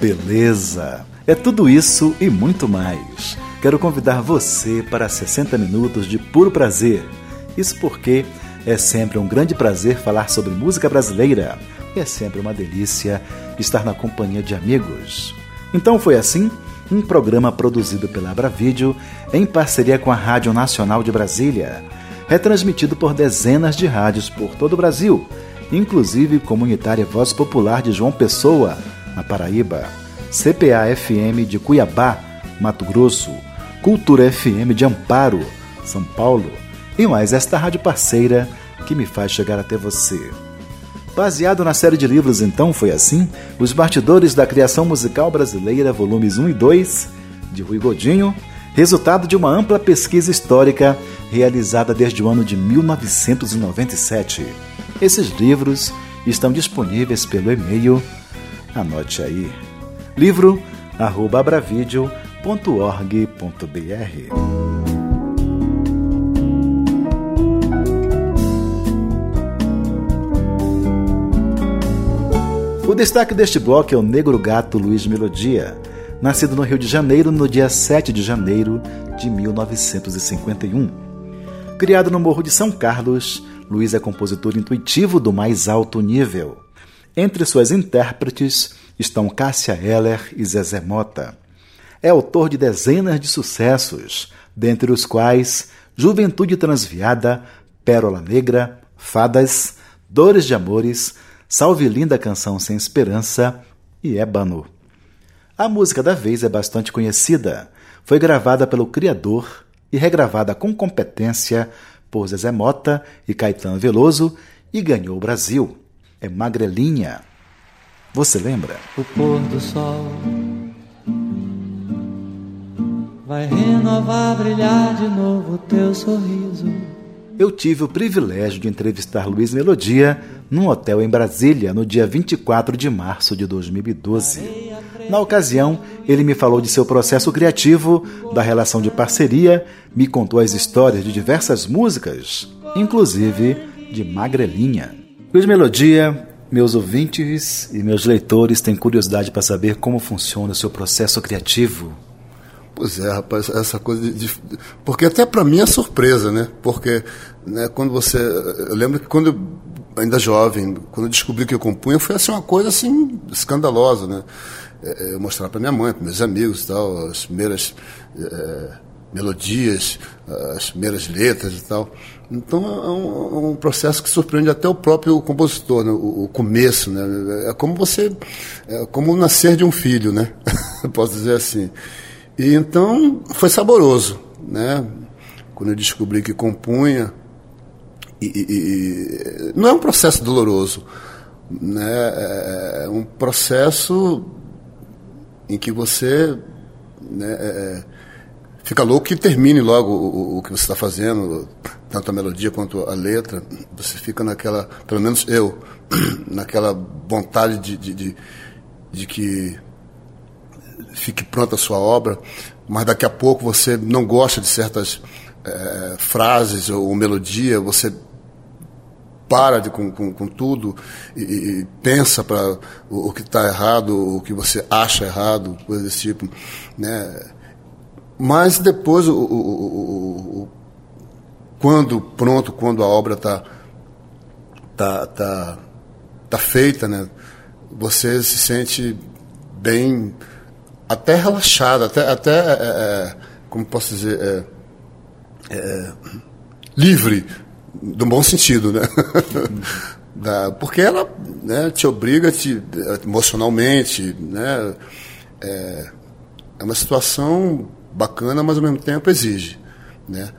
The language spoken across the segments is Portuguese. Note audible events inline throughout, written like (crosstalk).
Beleza! É tudo isso e muito mais. Quero convidar você para 60 minutos de puro prazer. Isso porque é sempre um grande prazer falar sobre música brasileira. E é sempre uma delícia estar na companhia de amigos. Então foi assim, um programa produzido pela Abravídeo em parceria com a Rádio Nacional de Brasília, retransmitido por dezenas de rádios por todo o Brasil, inclusive Comunitária Voz Popular de João Pessoa, na Paraíba, CPA FM de Cuiabá, Mato Grosso, Cultura FM de Amparo, São Paulo, e mais esta rádio parceira que me faz chegar até você. Baseado na série de livros Então Foi Assim, Os Bastidores da Criação Musical Brasileira, volumes 1 e 2, de Rui Godinho, resultado de uma ampla pesquisa histórica realizada desde o ano de 1997. Esses livros estão disponíveis pelo e-mail, anote aí, livro@abravideo.org.br. O destaque deste bloco é o negro gato Luiz Melodia, nascido no Rio de Janeiro no dia 7 de janeiro de 1951. Criado no Morro de São Carlos, Luiz é compositor intuitivo do mais alto nível. Entre suas intérpretes estão Cássia Eller e Zezé Mota. É autor de dezenas de sucessos, dentre os quais Juventude Transviada, Pérola Negra, Fadas, Dores de Amores, Salve Linda Canção Sem Esperança e Ébano. A música da vez é bastante conhecida. Foi gravada pelo criador e regravada com competência por Zezé Mota e Caetano Veloso e ganhou o Brasil. É Magrelinha. Você lembra? O pôr do sol vai renovar, brilhar de novo o teu sorriso. Eu tive o privilégio de entrevistar Luiz Melodia num hotel em Brasília no dia 24 de março de 2012. Na ocasião, ele me falou de seu processo criativo, da relação de parceria, me contou as histórias de diversas músicas, inclusive de Magrelinha. Luiz Melodia, meus ouvintes e meus leitores têm curiosidade para saber como funciona o seu processo criativo. Pois é, rapaz, essa coisa de. porque até para mim é surpresa, né? Porque né, quando você. Eu lembro que quando eu, ainda jovem, quando eu descobri que eu compunha, foi assim uma coisa assim escandalosa, né? É, eu mostrar para minha mãe, para meus amigos tal, as primeiras. É, melodias, as primeiras letras e tal. Então é um, um, processo que surpreende até o próprio compositor, né? o, o, começo, né? É como você, é como nascer de um filho, né? (laughs) Posso dizer assim. E então foi saboroso, né? Quando eu descobri que compunha, e, e, e não é um processo doloroso, né? É, é um processo em que você né, é, é fica louco que termine logo o, o que você está fazendo, tanto a melodia quanto a letra. Você fica naquela, pelo menos eu, (clears throat) naquela vontade de, de, de, de que fique pronta a sua obra, mas daqui a pouco você não gosta de certas é, frases ou melodia, você para de, com, com, com tudo e, e pensa para o, o, que está errado, o que você acha errado, coisa desse tipo, né? Mas depois, o, o, o, quando pronto, quando a obra está tá, tá, tá feita, né? Você se sente bem, até relaxado, até, até é, é, como posso dizer, é, é, livre, no bom sentido, né? (laughs) da, porque ela né, te obriga te, emocionalmente, né? É, é uma situação bacana, mas ao mesmo tempo exige, né?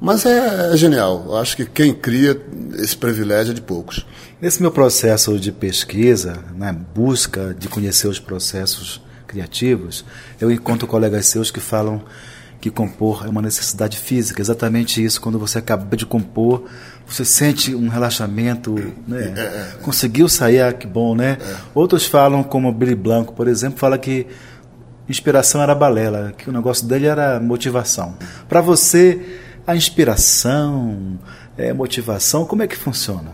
Mas é, é genial. Eu acho que quem cria esse privilégio é de poucos. Nesse meu processo de pesquisa, na né, busca de conhecer os processos criativos, eu encontro colegas seus que falam que compor é uma necessidade física, exatamente isso. Quando você acaba de compor, você sente um relaxamento, né? É, é, Conseguiu sair, ah, que bom, né? É. Outros falam, como Billy Blanco, por exemplo, fala que inspiração era balela, que o negócio dele era motivação. Para você, a inspiração, é, motivação, como é que funciona?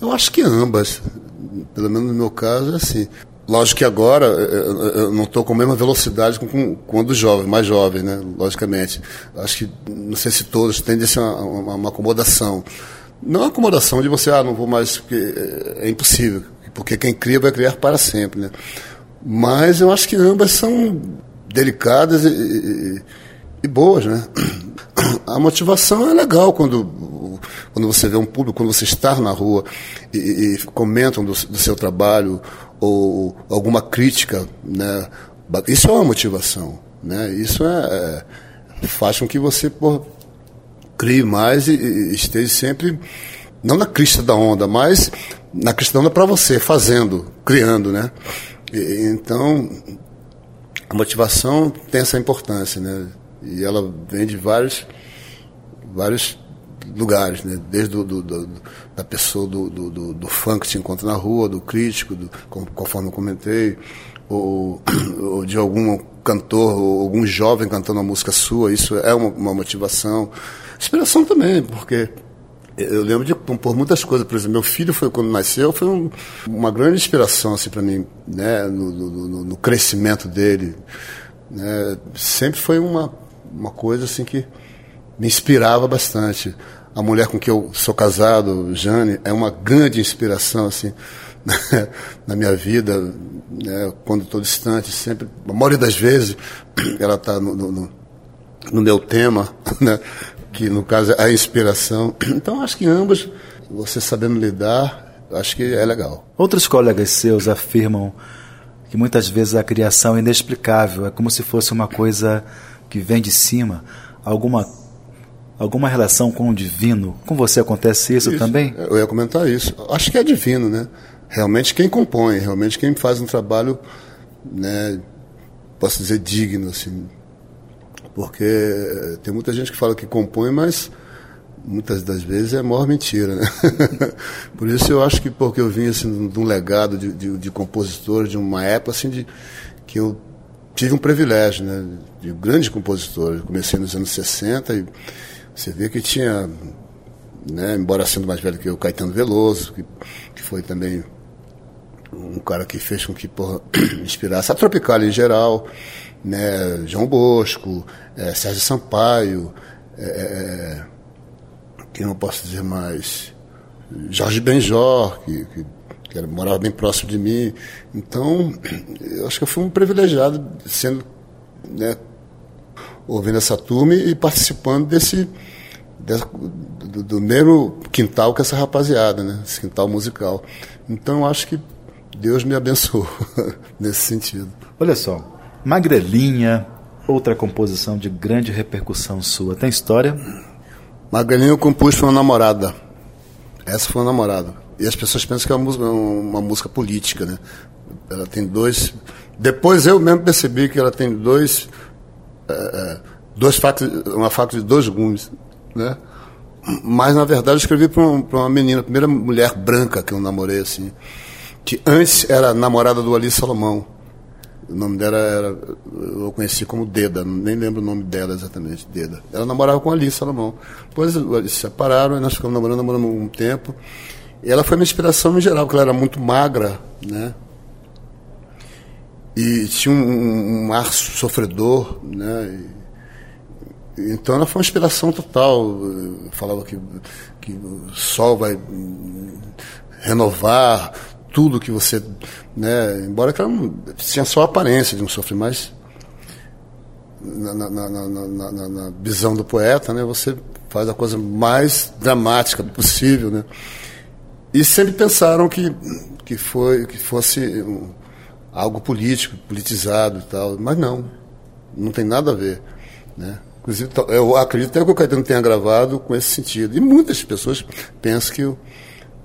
Eu acho que ambas. Pelo menos no meu caso é assim. Lógico que agora eu não estou com a mesma velocidade com, quando jovem, mais jovem, né? Logicamente. Acho que, não sei se todos, tendem a ser uma, uma, acomodação. Não uma acomodação de você, ah, não vou mais, porque é impossível. Porque quem cria vai criar para sempre, né? Mas eu acho que ambas são delicadas e, e, e boas, né? (clears throat) A motivação é legal quando, quando você vê um público, quando você está na rua e, e comentam do, do seu trabalho ou alguma crítica, né? Isso é uma motivação, né? Isso é, é faz com que você pô, crie mais e, e, esteja sempre não na crista da onda, mas na crista da onda para você, fazendo, criando, né? Então a motivação tem essa importância, né? E ela vem de vários vários lugares, né? desde do, do, do, da pessoa do, do, do, fã que te encontra na rua, do crítico, do, conforme eu comentei, ou, (clears throat) ou, de algum cantor, ou algum jovem cantando uma música sua, isso é uma, uma motivação. Inspiração também, porque eu lembro de compor muitas coisas. Por exemplo, meu filho foi quando nasceu, foi um, uma grande inspiração assim para mim, né, no, no, no, crescimento dele. Né? Sempre foi uma uma coisa assim que me inspirava bastante a mulher com que eu sou casado, Jane, é uma grande inspiração assim (laughs) na minha vida, né? quando estou distante, sempre, a maioria das vezes, ela está no, no, no, meu tema, (laughs) né? Que no caso é a inspiração. (clears throat) Então acho que ambos, você sabendo lidar, acho que é legal. Outros colegas seus afirmam que muitas vezes a criação é inexplicável, é como se fosse uma coisa que vem de cima, alguma alguma relação com o divino? Com você acontece isso, isso, também? Eu ia comentar isso. Acho que é divino, né? Realmente quem compõe, realmente quem faz um trabalho, né, posso dizer digno assim. Porque tem muita gente que fala que compõe, mas muitas das vezes é a maior mentira, né? (laughs) Por isso eu acho que porque eu vim assim de um legado de, de, de de uma época assim de que eu tive um privilégio, né, de grandes compositores. comecei nos anos 60 e você vê que tinha, né, embora sendo mais velho que eu, Caetano Veloso, que, que foi também um cara que fez com que porra, (clears throat) inspirasse a Tropical em geral, né, João Bosco, é, Sérgio Sampaio, é, é, é quem eu posso dizer mais? Jorge Benjor, que, que, que era, morava bem próximo de mim. Então, eu acho que eu fui um privilegiado sendo né, ouvindo essa turma e participando desse, do, do, mesmo quintal que essa rapaziada, né? Esse quintal musical. Então eu acho que Deus me abençoou (laughs) nesse sentido. Olha só, Magrelinha, outra composição de grande repercussão sua. Tem história? Magrelinha eu compus para uma namorada. Essa foi uma namorada. E as pessoas pensam que é uma música, uma música política, né? Ela tem dois. Depois eu mesmo percebi que ela tem dois é, é, dois fatos, uma faca de dois gumes, né? Mas na verdade eu escrevi para uma, uma, menina, a primeira mulher branca que eu namorei assim, que antes era namorada do Ali Salomão. O nome dela era, eu conheci como Deda, nem lembro o nome dela exatamente, Deda. Ela namorava com Ali Salomão. Depois eles se separaram nós ficamos namorando, namorando um tempo. E ela foi minha inspiração em geral, porque ela era muito magra, né? e tinha um, um ar sofredor, né? E, então ela foi uma inspiração total. Eu falava que, que o sol vai renovar tudo que você, né? Embora que ela não, tinha só a aparência de um sofrimento, mas na, na, na, na, visão do poeta, né? Você faz a coisa mais dramática possível, né? E sempre pensaram que que foi que fosse um, algo político, politizado e tal. Mas não, não tem nada a ver. Né? Inclusive, eu acredito até que o Caetano tenha gravado com esse sentido. E muitas pessoas pensam que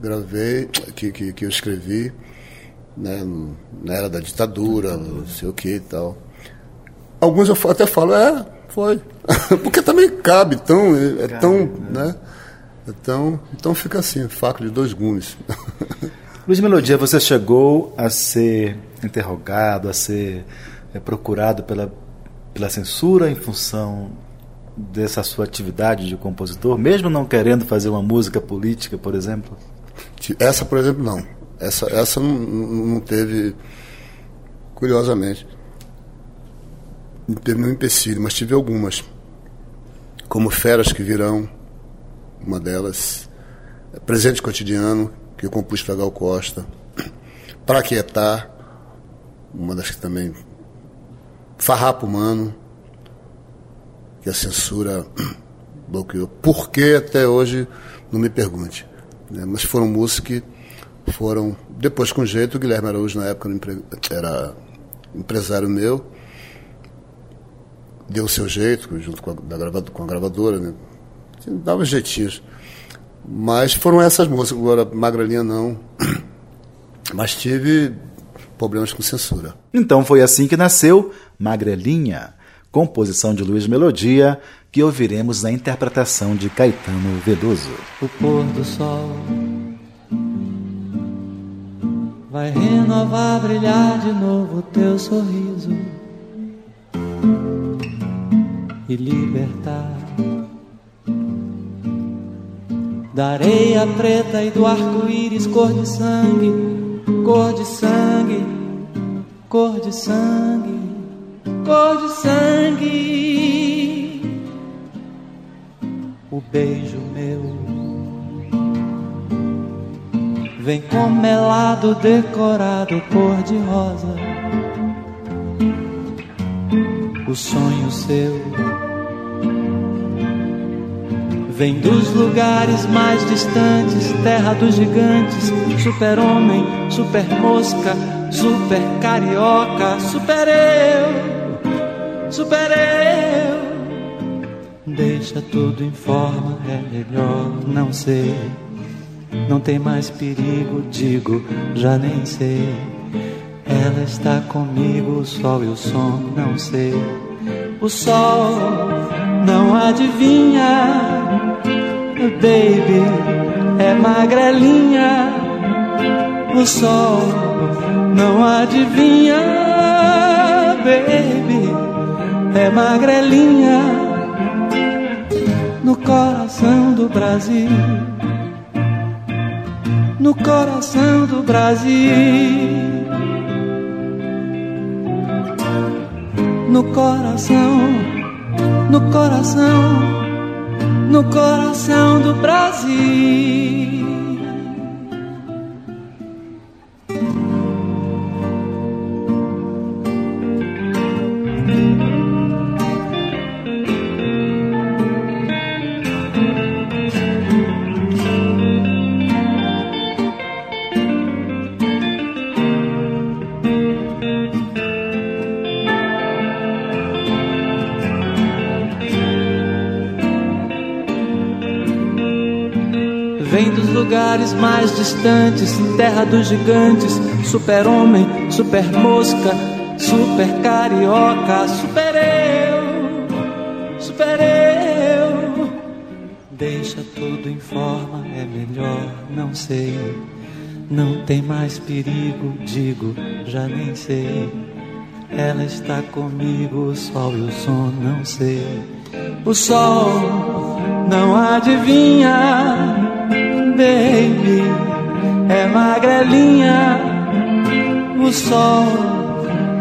gravei, que, que, que eu escrevi né, na era da ditadura, não sei o que e tal. Alguns eu até falo, é, foi. (laughs) Porque também cabe, tão, é, é tão, né? né? Então, então fica assim, faca de dois gumes. (laughs) Luiz Melodia, você chegou a ser interrogado, a ser é, procurado pela, pela censura em função dessa sua atividade de compositor, mesmo não querendo fazer uma música política, por exemplo? Essa, por exemplo, não. Essa, essa não, não teve, curiosamente, não teve nenhum empecilho, mas tive algumas. Como Feras que Virão, uma delas. Presente Cotidiano, que eu compus para Gal Costa. Para Quietar, uma das que também. Farrapo Humano, que a censura bloqueou. Por que até hoje, não me pergunte. Né? Mas foram músicas que foram. Depois, com jeito, o Guilherme Araújo, na época, era empresário meu, deu o seu jeito, junto com a, gravadora, com a gravadora, né? dava jeitinhos. Mas foram essas músicas, agora Magrelinha não. (clears throat) Mas tive problemas com censura. Então foi assim que nasceu Magrelinha, composição de Luiz Melodia, que ouviremos na interpretação de Caetano Veloso. O pôr do sol vai renovar, brilhar de novo teu sorriso e libertar da areia preta e do arco-íris cor de sangue, cor de sangue, cor de sangue, cor de sangue. O beijo meu vem com melado decorado cor de rosa. O sonho seu Vem dos lugares mais distantes, terra dos gigantes, super-homem, super-mosca, super-carioca, super-eu, super-eu. Deixa tudo em forma, é melhor não ser. Não tem mais perigo, digo, já nem sei. Ela está comigo, o sol e o som, não sei. O sol não adivinha baby, é magrelinha. O sol não adivinha, baby, é magrelinha. No coração do Brasil, no coração do Brasil. No coração, no coração no coração do Brasil. Lugares mais distantes, terra dos gigantes, super-homem, super-mosca, super-carioca, super-eu, super-eu. Deixa tudo em forma, é melhor, não sei. Não tem mais perigo, digo, já nem sei. Ela está comigo, o sol e o som, não sei. O sol não adivinha baby. É magrelinha, o sol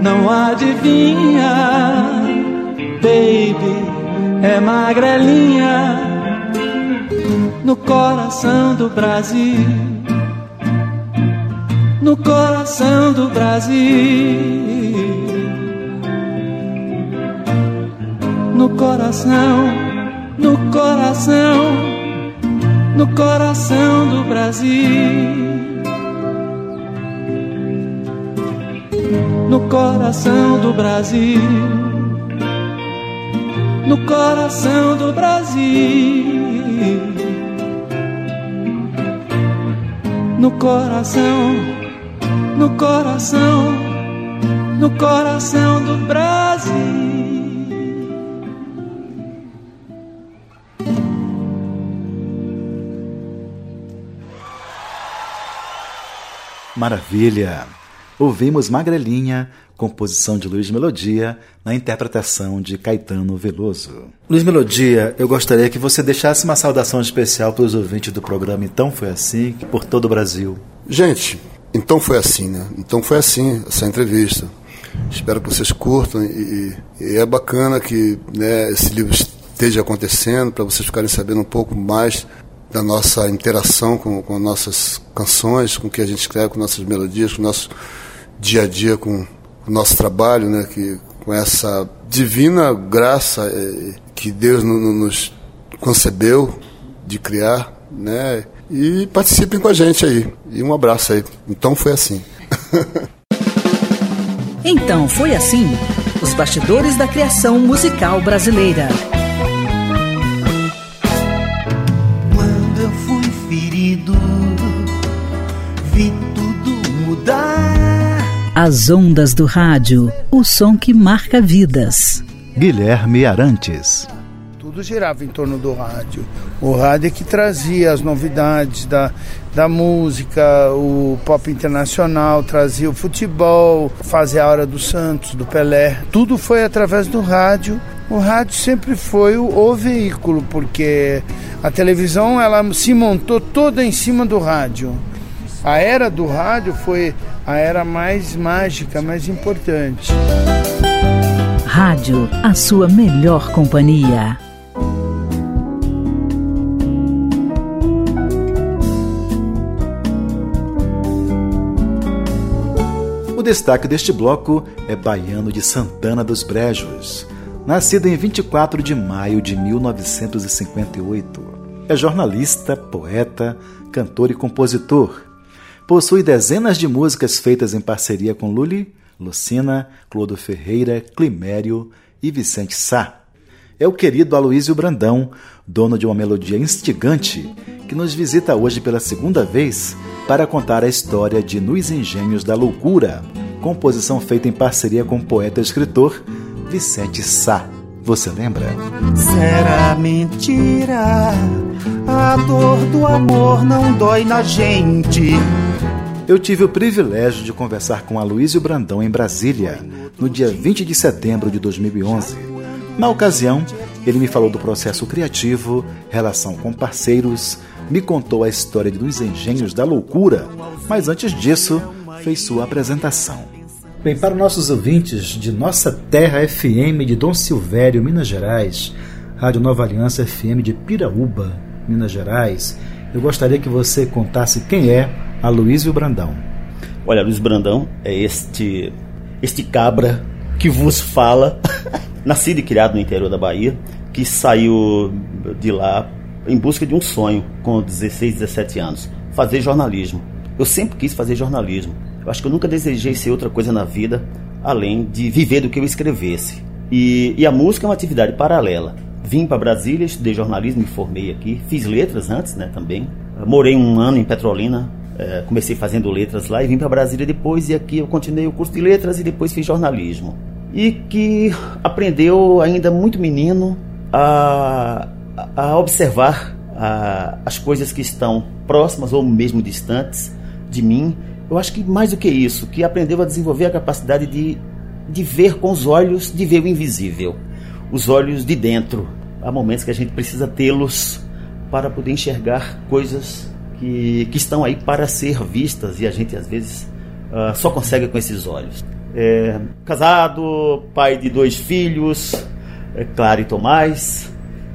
não adivinha, baby é magrelinha, no coração do Brasil, no coração do Brasil, no coração, no coração no coração do Brasil. No coração do Brasil. No coração do Brasil. No coração, no coração, no coração do Brasil. Maravilha! Ouvimos Magrelinha, composição de Luiz Melodia, na interpretação de Caetano Veloso. Luiz Melodia, eu gostaria que você deixasse uma saudação especial para os ouvintes do programa Então Foi Assim, por todo o Brasil. Gente, então foi assim, né? Então foi assim essa entrevista. Espero que vocês curtam e, e é bacana que né, esse livro esteja acontecendo para vocês ficarem sabendo um pouco mais da nossa interação com, com nossas canções, com o que a gente escreve, com nossas melodias, com o nosso dia a dia, com o nosso trabalho, né? Que, com essa divina graça eh, que Deus no, no, nos concebeu de criar, né? E participem com a gente aí. E um abraço aí. Então foi assim. (laughs) então foi assim. Os bastidores da criação musical brasileira. As ondas do rádio, o som que marca vidas. Guilherme Arantes. Tudo girava em torno do rádio. O rádio é que trazia as novidades da, da música, o pop internacional, trazia o futebol, fazia a hora do Santos, do Pelé. Tudo foi através do rádio. O rádio sempre foi o, o veículo, porque a televisão ela se montou toda em cima do rádio. A era do rádio foi a era mais mágica, mais importante. Rádio, a sua melhor companhia. O destaque deste bloco é Baiano de Santana dos Brejos, nascido em 24 de maio de 1958. É jornalista, poeta, cantor e compositor Possui dezenas de músicas feitas em parceria com Lully, Lucina, Clodo Ferreira, Climério e Vicente Sá. É o querido Aloísio Brandão, dono de uma melodia instigante, que nos visita hoje pela segunda vez para contar a história de Nos Engenhos da Loucura, composição feita em parceria com o poeta e escritor Vicente Sá. Você lembra? Será mentira, a dor do amor não dói na gente eu tive o privilégio de conversar com Aloysio Brandão em Brasília, no dia 20 de setembro de 2011. Na ocasião, ele me falou do processo criativo, relação com parceiros, me contou a história dos engenhos da loucura, mas antes disso, fez sua apresentação. Bem, para nossos ouvintes de Nossa Terra FM de Dom Silvério, Minas Gerais, Rádio Nova Aliança FM de Piraúba, Minas Gerais, eu gostaria que você contasse quem é Aloysio Brandão. Olha, Luiz Brandão é este, este cabra que vos fala, (laughs) nascido e criado no interior da Bahia, que saiu de lá em busca de um sonho com 16, 17 anos, fazer jornalismo. Eu sempre quis fazer jornalismo. Eu acho que eu nunca desejei ser outra coisa na vida além de viver do que eu escrevesse. E, e a música é uma atividade paralela. Vim para Brasília, estudei jornalismo, me formei aqui, fiz letras antes, né, também. Morei um ano em Petrolina, é, comecei fazendo letras lá e vim para Brasília depois e aqui eu continuei o curso de letras e depois fiz jornalismo. E que aprendeu ainda muito menino a, a observar a, as coisas que estão próximas ou mesmo distantes de mim. Eu acho que mais do que isso, que aprendeu a desenvolver a capacidade de, de ver com os olhos, de ver o invisível, os olhos de dentro. Há momentos que a gente precisa tê-los para poder enxergar coisas que, que estão aí para ser vistas e a gente às vezes uh, só consegue com esses olhos. É, casado, pai de dois filhos, é, Clara e Tomás,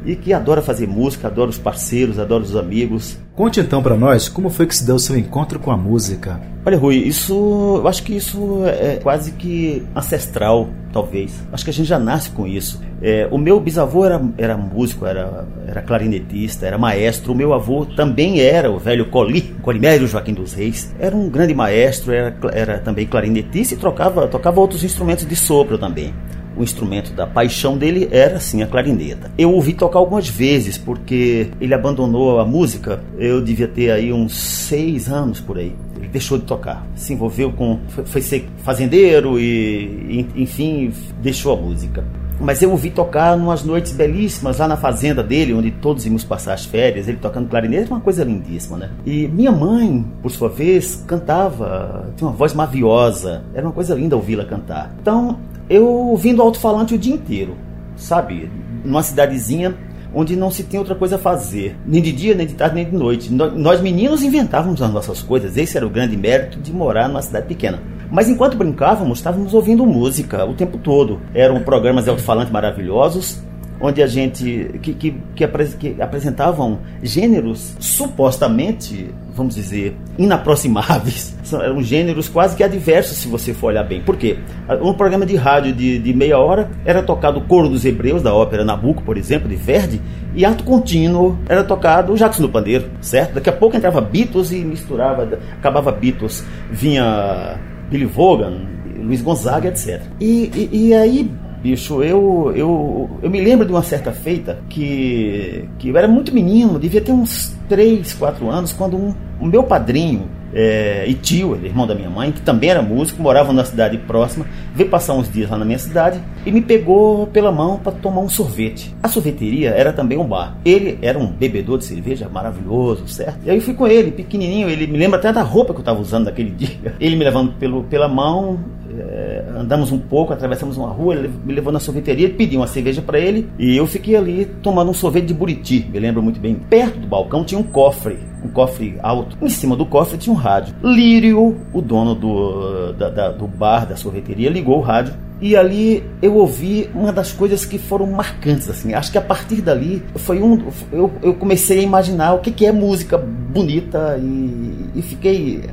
e que adora fazer música, adora os parceiros, adora os amigos. Conte então para nós como foi que se deu o seu encontro com a música. Olha, Rui, isso, eu acho que isso é quase que ancestral, talvez. Acho que a gente já nasce com isso. É, o meu bisavô era, era músico, era, era clarinetista, era maestro. O meu avô também era o velho Coli, Colimério Joaquim dos Reis. Era um grande maestro, era, era também clarinetista e trocava, tocava outros instrumentos de sopro também. O instrumento da paixão dele era assim a clarineta. Eu ouvi tocar algumas vezes porque ele abandonou a música. Eu devia ter aí uns seis anos por aí. Ele deixou de tocar, se envolveu com, foi ser fazendeiro e, enfim, deixou a música. Mas eu ouvi tocar umas noites belíssimas lá na fazenda dele, onde todos íamos passar as férias, ele tocando clarinete, uma coisa lindíssima, né? E minha mãe, por sua vez, cantava, tinha uma voz maviosa, era uma coisa linda ouvi-la cantar. Então, eu ouvindo alto-falante o dia inteiro, sabe? Numa cidadezinha onde não se tem outra coisa a fazer, nem de dia, nem de tarde, nem de noite. Nós meninos inventávamos as nossas coisas, esse era o grande mérito de morar numa cidade pequena. Mas enquanto brincávamos, estávamos ouvindo música o tempo todo. Eram programas de alto-falante maravilhosos, onde a gente que, que, que, que, apresentavam gêneros supostamente, vamos dizer, inaproximáveis. (laughs) Eram gêneros quase que adversos, se você for olhar bem. Por quê? Um programa de rádio de, de meia hora era tocado o Coro dos Hebreus, da ópera Nabucco, por exemplo, de Verdi, e ato contínuo era tocado Jackson do Pandeiro, certo? Daqui a pouco entrava Beatles e misturava, acabava Beatles, vinha Billy Vaughan, Luiz Gonzaga, etc. E, e, e, aí, bicho, eu, eu, eu me lembro de uma certa feita que, que eu era muito menino, devia ter uns 3, 4 anos, quando um, o meu padrinho é, e tio, ele, irmão da minha mãe, que também era músico, morava na cidade próxima, veio passar uns dias lá na minha cidade e me pegou pela mão para tomar um sorvete. A sorveteria era também um bar. Ele era um bebedor de cerveja maravilhoso, certo? E aí eu fui com ele, pequenininho, ele me lembra até da roupa que eu estava usando naquele (laughs) dia. Ele me levando pelo, pela mão, é, andamos um pouco, atravessamos uma rua, ele me levou na sorveteria, pedi uma cerveja para ele e eu fiquei ali tomando um sorvete de buriti, me lembro muito bem. Perto do balcão tinha um cofre, um cofre alto. Em cima do cofre tinha um rádio. Lírio, o dono do, da, da, do bar, da sorveteria, ligou o rádio e ali eu ouvi uma das coisas que foram marcantes, assim. Acho que a partir dali foi um. Eu, eu comecei a imaginar o que, que é música bonita e, e fiquei.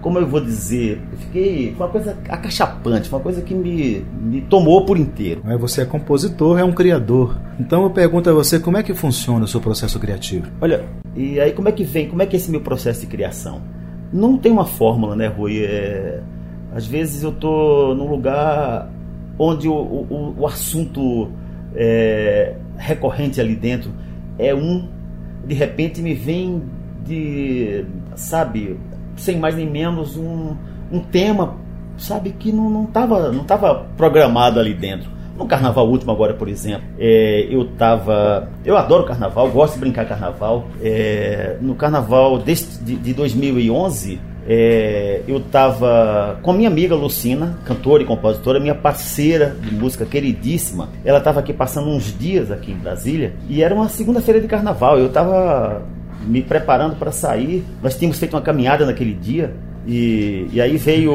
Como eu vou dizer? Fiquei. Foi uma coisa acachapante, foi uma coisa que me, me tomou por inteiro. Você é compositor, é um criador. Então eu pergunto a você como é que funciona o seu processo criativo? Olha, e aí como é que vem? Como é que é esse meu processo de criação? Não tem uma fórmula, né, Rui? É às vezes eu estou num lugar onde o, o, o assunto é, recorrente ali dentro é um, de repente me vem de, sabe, sem mais nem menos um, um tema, sabe, que não estava não tava programado ali dentro. No carnaval último agora, por exemplo, é, eu tava. Eu adoro carnaval, gosto de brincar carnaval. É, no carnaval deste, de, de 2011, é, eu estava com a minha amiga Lucina, cantora e compositora, minha parceira de música queridíssima. Ela estava aqui passando uns dias aqui em Brasília e era uma segunda-feira de carnaval. Eu estava me preparando para sair. Nós tínhamos feito uma caminhada naquele dia e, e aí veio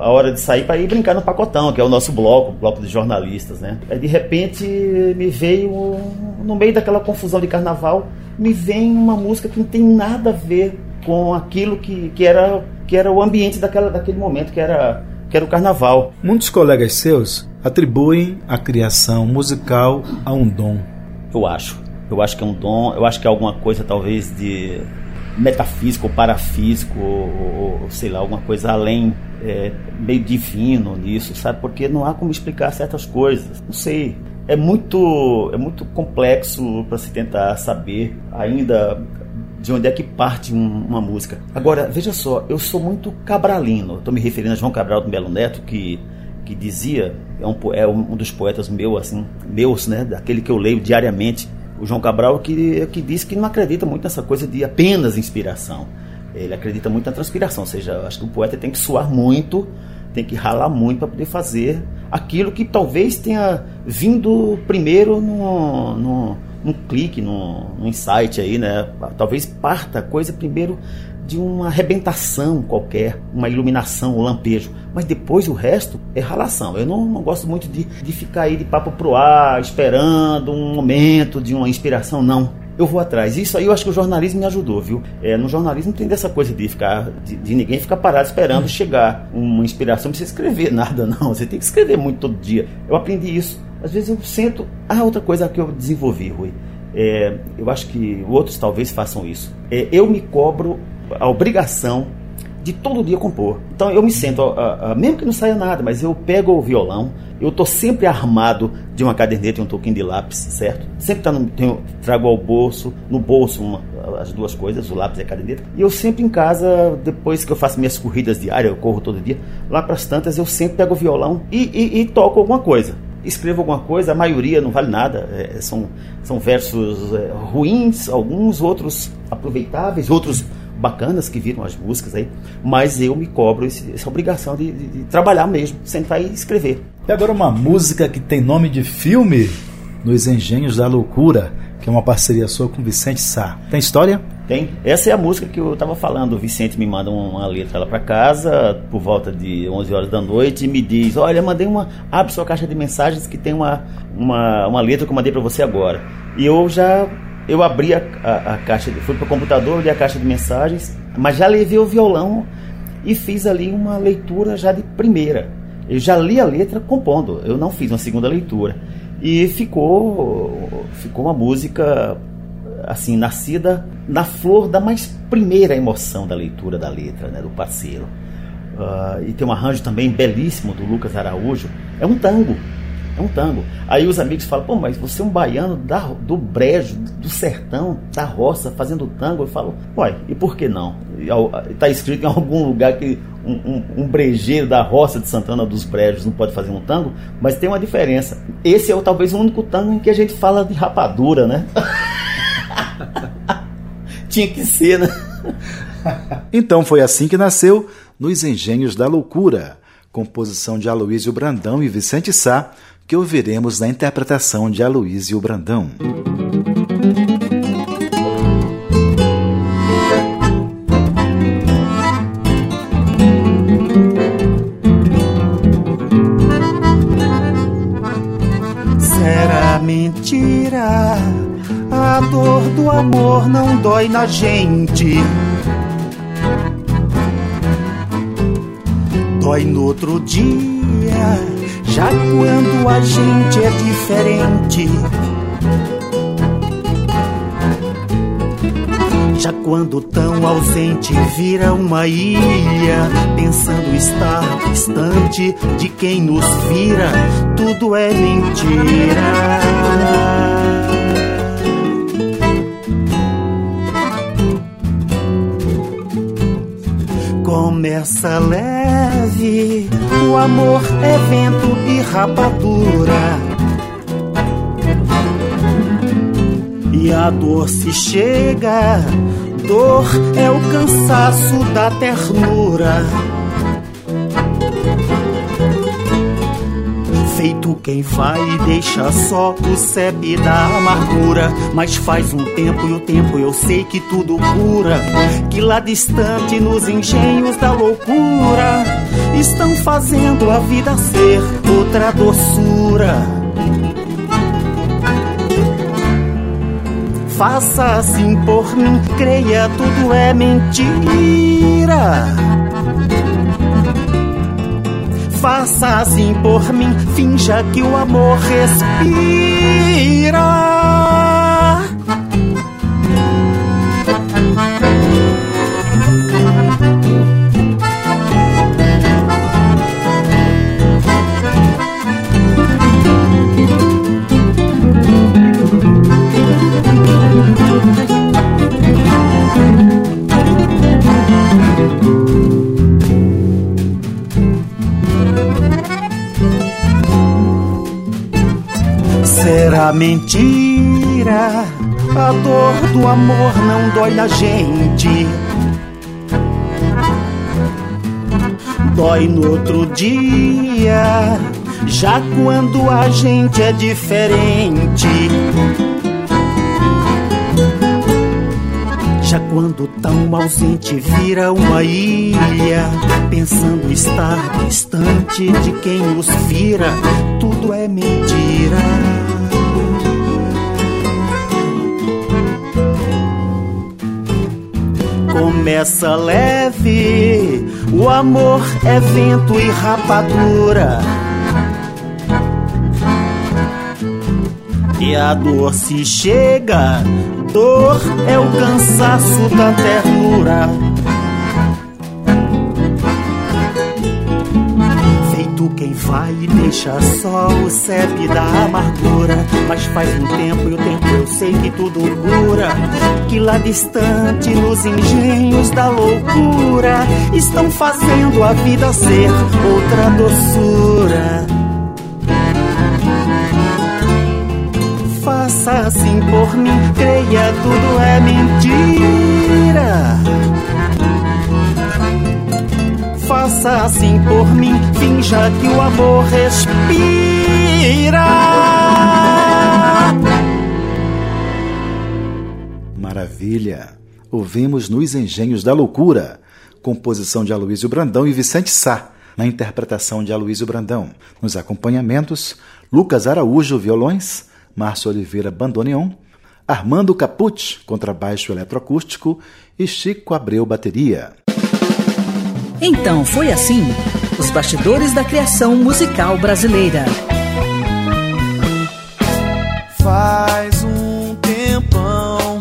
a hora de sair para ir brincar no Pacotão, que é o nosso bloco, o bloco de jornalistas, né? Aí de repente me veio, no meio daquela confusão de carnaval, me vem uma música que não tem nada a ver com aquilo que, que, era, que era o ambiente daquela, daquele momento, que era, que era o carnaval. Muitos colegas seus atribuem a criação musical a um dom. Eu acho. Eu acho que é um dom, eu acho que é alguma coisa talvez de metafísico ou parafísico, ou, ou sei lá, alguma coisa além, é, meio divino nisso, sabe? Porque não há como explicar certas coisas. Não sei. É muito, é muito complexo para se tentar saber. Ainda de onde é que parte um, uma música. Agora, veja só, eu sou muito cabralino. Estou me referindo a João Cabral do Melo Neto, que, que dizia, é um, é um dos poetas meu, assim, meus, né, daquele que eu leio diariamente, o João Cabral, que, que disse que não acredita muito nessa coisa de apenas inspiração. Ele acredita muito na transpiração, ou seja, acho que o poeta tem que suar muito, tem que ralar muito para poder fazer aquilo que talvez tenha vindo primeiro no, no um clique, num, num insight aí, né? Talvez parta a coisa primeiro de uma arrebentação qualquer, uma iluminação, um lampejo. Mas depois o resto é ralação. Eu não, não gosto muito de, de ficar aí de papo pro ar, esperando um momento de uma inspiração, não eu vou atrás. Isso aí eu acho que o jornalismo me ajudou, viu? É, no jornalismo tem dessa coisa de ficar, de, de ninguém ficar parado esperando chegar uma inspiração para você escrever (laughs) nada, não. Você tem que escrever muito todo dia. Eu aprendi isso. Às vezes eu sinto. Ah, outra coisa que eu desenvolvi, Rui. É, eu acho que outros talvez façam isso. É, eu me cobro a obrigação de todo dia compor. Então eu me sento, mesmo que não saia nada, mas eu pego o violão, eu tô sempre armado de uma caderneta e um toquinho de lápis, certo? Sempre tá no, tenho, trago ao bolso, no bolso uma, as duas coisas, o lápis e a caderneta. E eu sempre em casa, depois que eu faço minhas corridas diárias, eu corro todo dia, lá para as tantas eu sempre pego o violão e, e, e toco alguma coisa escrevo alguma coisa, a maioria não vale nada, é, são, são versos é, ruins, alguns outros aproveitáveis, outros bacanas que viram as músicas aí, mas eu me cobro esse, essa obrigação de, de, de, trabalhar mesmo, sentar e escrever. E agora uma música que tem nome de filme, Nos Engenhos da Loucura, que é uma parceria sua com Vicente Sá. Tem história? Tem. Essa é a música que eu estava falando. O Vicente me manda uma letra lá para casa por volta de 11 horas da noite e me diz: Olha, mandei uma. Abre sua caixa de mensagens que tem uma, uma, uma letra que eu mandei para você agora. E eu já eu abri a, a, a caixa, fui para o computador, li a caixa de mensagens, mas já levei o violão e fiz ali uma leitura já de primeira. Eu já li a letra compondo, eu não fiz uma segunda leitura. E ficou, ficou uma música assim, nascida na flor da mais primeira emoção da leitura da letra, né, do parceiro. Uh, e tem um arranjo também belíssimo do Lucas Araújo. É um tango, é um tango. Aí os amigos falam, pô, mas você é um baiano da, do brejo, do sertão, da roça, fazendo tango. Eu falo, uai, e por que não? Está escrito em algum lugar que um, um, um, brejeiro da roça de Santana dos Brejos não pode fazer um tango, mas tem uma diferença. Esse é talvez o único tango em que a gente fala de rapadura, né? (laughs) Tinha que ser, né? então foi assim que nasceu Nos Engenhos da Loucura, composição de Aloísio Brandão e Vicente Sá, que ouviremos na interpretação de Aloísio Brandão. Será mentira? A dor do amor não dói na gente. Dói no outro dia já quando a gente é diferente. Já quando tão ausente vira uma ilha, pensando estar distante de quem nos vira, tudo é mentira. Começa leve, o amor é vento e rapadura. E a dor se chega, dor é o cansaço da ternura. Feito quem vai e deixa só o sebe da amargura. Mas faz um tempo e o tempo eu sei que tudo cura. Que lá distante nos engenhos da loucura estão fazendo a vida ser outra doçura. Faça assim por mim, creia, tudo é mentira faça assim por mim, finja que o amor respira. Mentira, a dor do amor não dói na gente. Dói no outro dia, já quando a gente é diferente. Já quando tão ausente vira uma ilha, pensando estar distante de quem nos vira, tudo é mentira. Começa leve, o amor é vento e rapadura. E a dor se chega, dor é o cansaço da ternura. Vai e deixa só o CEP da amargura. Mas faz um tempo e o tempo eu sei que tudo cura. Que lá distante, nos engenhos da loucura, estão fazendo a vida ser outra doçura. Faça assim por mim, creia, tudo é mentira faça assim por mim, finja que o amor respira. Maravilha! Ouvimos Nos Engenhos da Loucura, composição de Aloysio Brandão e Vicente Sá, na interpretação de Aloysio Brandão. Nos acompanhamentos, Lucas Araújo, violões, Márcio Oliveira, bandoneon, Armando Capucci, contrabaixo eletroacústico e Chico Abreu, bateria. Então foi assim: os bastidores da criação musical brasileira. Faz um tempão.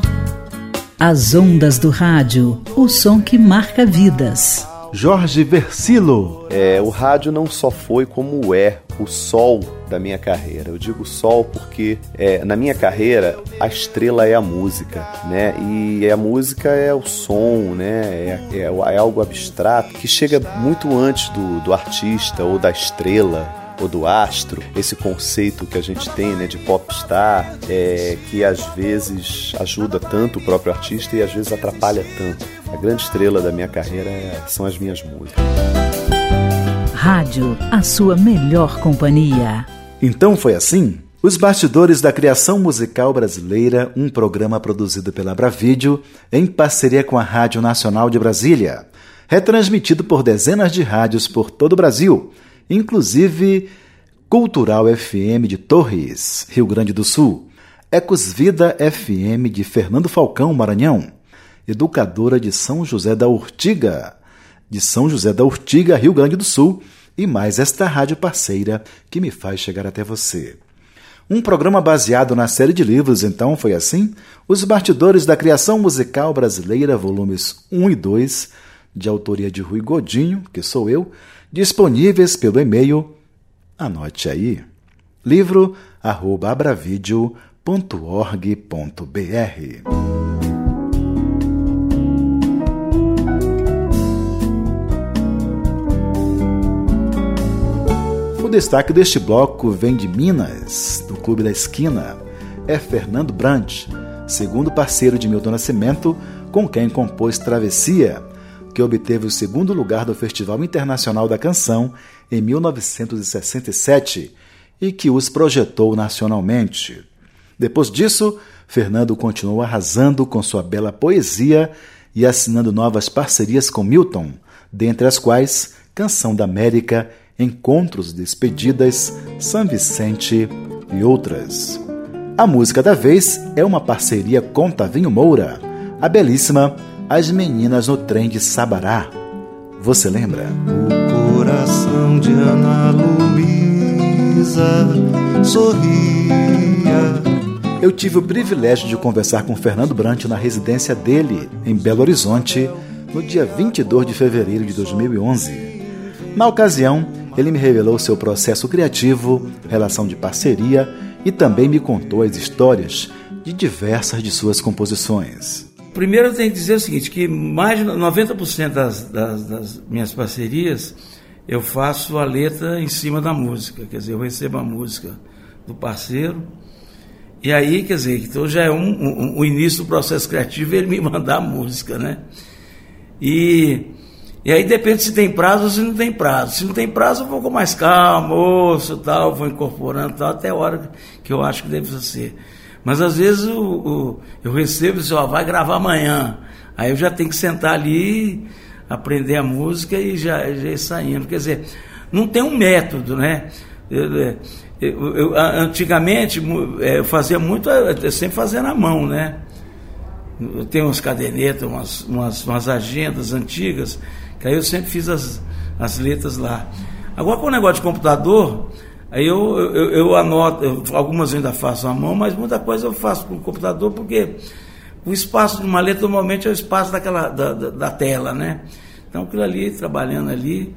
As ondas do rádio, o som que marca vidas. Jorge Versilo. É, o rádio não só foi como é o sol da minha carreira. Eu digo sol porque é, na minha carreira a estrela é a música, né? E a música é o som, né? É, é, é algo abstrato que chega muito antes do, do artista ou da estrela ou do astro, esse conceito que a gente tem né, de popstar, é, que às vezes ajuda tanto o próprio artista e às vezes atrapalha tanto. A grande estrela da minha carreira é, são as minhas músicas. Rádio, a sua melhor companhia. Então foi assim? Os Bastidores da Criação Musical Brasileira, um programa produzido pela Bravídeo em parceria com a Rádio Nacional de Brasília, retransmitido por dezenas de rádios por todo o Brasil, inclusive Cultural FM de Torres, Rio Grande do Sul, Ecos Vida FM de Fernando Falcão, Maranhão, Educadora de São José da Urtiga, de São José da Urtiga, Rio Grande do Sul, e mais esta rádio parceira que me faz chegar até você. Um programa baseado na série de livros, então, foi assim? Os Bastidores da Criação Musical Brasileira, volumes 1 e 2, de autoria de Rui Godinho, que sou eu, disponíveis pelo e-mail, anote aí, livro arroba abravideo.org.br. destaque deste bloco vem de Minas, do Clube da Esquina. É Fernando Brandt, segundo parceiro de Milton Nascimento, com quem compôs Travessia, que obteve o segundo lugar do Festival Internacional da Canção em 1967 e que os projetou nacionalmente. Depois disso, Fernando continuou arrasando com sua bela poesia e assinando novas parcerias com Milton, dentre as quais Canção da América Encontros, Despedidas, São Vicente e outras. A música da vez é uma parceria com Tavinho Moura, a belíssima As Meninas no Trem de Sabará. Você lembra? O coração de Ana Luísa sorria. Eu tive o privilégio de conversar com Fernando Brant na residência dele, em Belo Horizonte, no dia 22 de fevereiro de 2011. Na ocasião, ele me revelou seu processo criativo, relação de parceria e também me contou as histórias de diversas de suas composições. Primeiro eu tenho que dizer o seguinte, que mais de 90% das, das, das minhas parcerias eu faço a letra em cima da música, quer dizer, eu recebo a música do parceiro e aí, quer dizer, então já é um, um, o início do processo criativo ele me (laughs) mandar a música, né? E e aí depende se tem prazo ou se não tem prazo. Se não tem prazo, eu vou com mais calma, moço, tal, vou incorporando tal, até a hora que eu acho que deve ser. Mas às vezes o, o, eu recebo e ó, vai gravar amanhã. Aí eu já tenho que sentar ali, aprender a música e já, já ir saindo. Quer dizer, não tem um método, né? Eu, eu, eu, antigamente é, eu fazia muito, eu sempre fazia na mão, né? Eu tenho umas cadernetas, umas, umas, umas agendas antigas que aí eu sempre fiz as, as letras lá. Agora com o negócio de computador, aí eu, eu, eu anoto, eu, algumas eu ainda faço à mão, mas muita coisa eu faço com o computador, porque o espaço de uma letra normalmente é o espaço daquela, da, da, da tela, né? Então aquilo ali, trabalhando ali.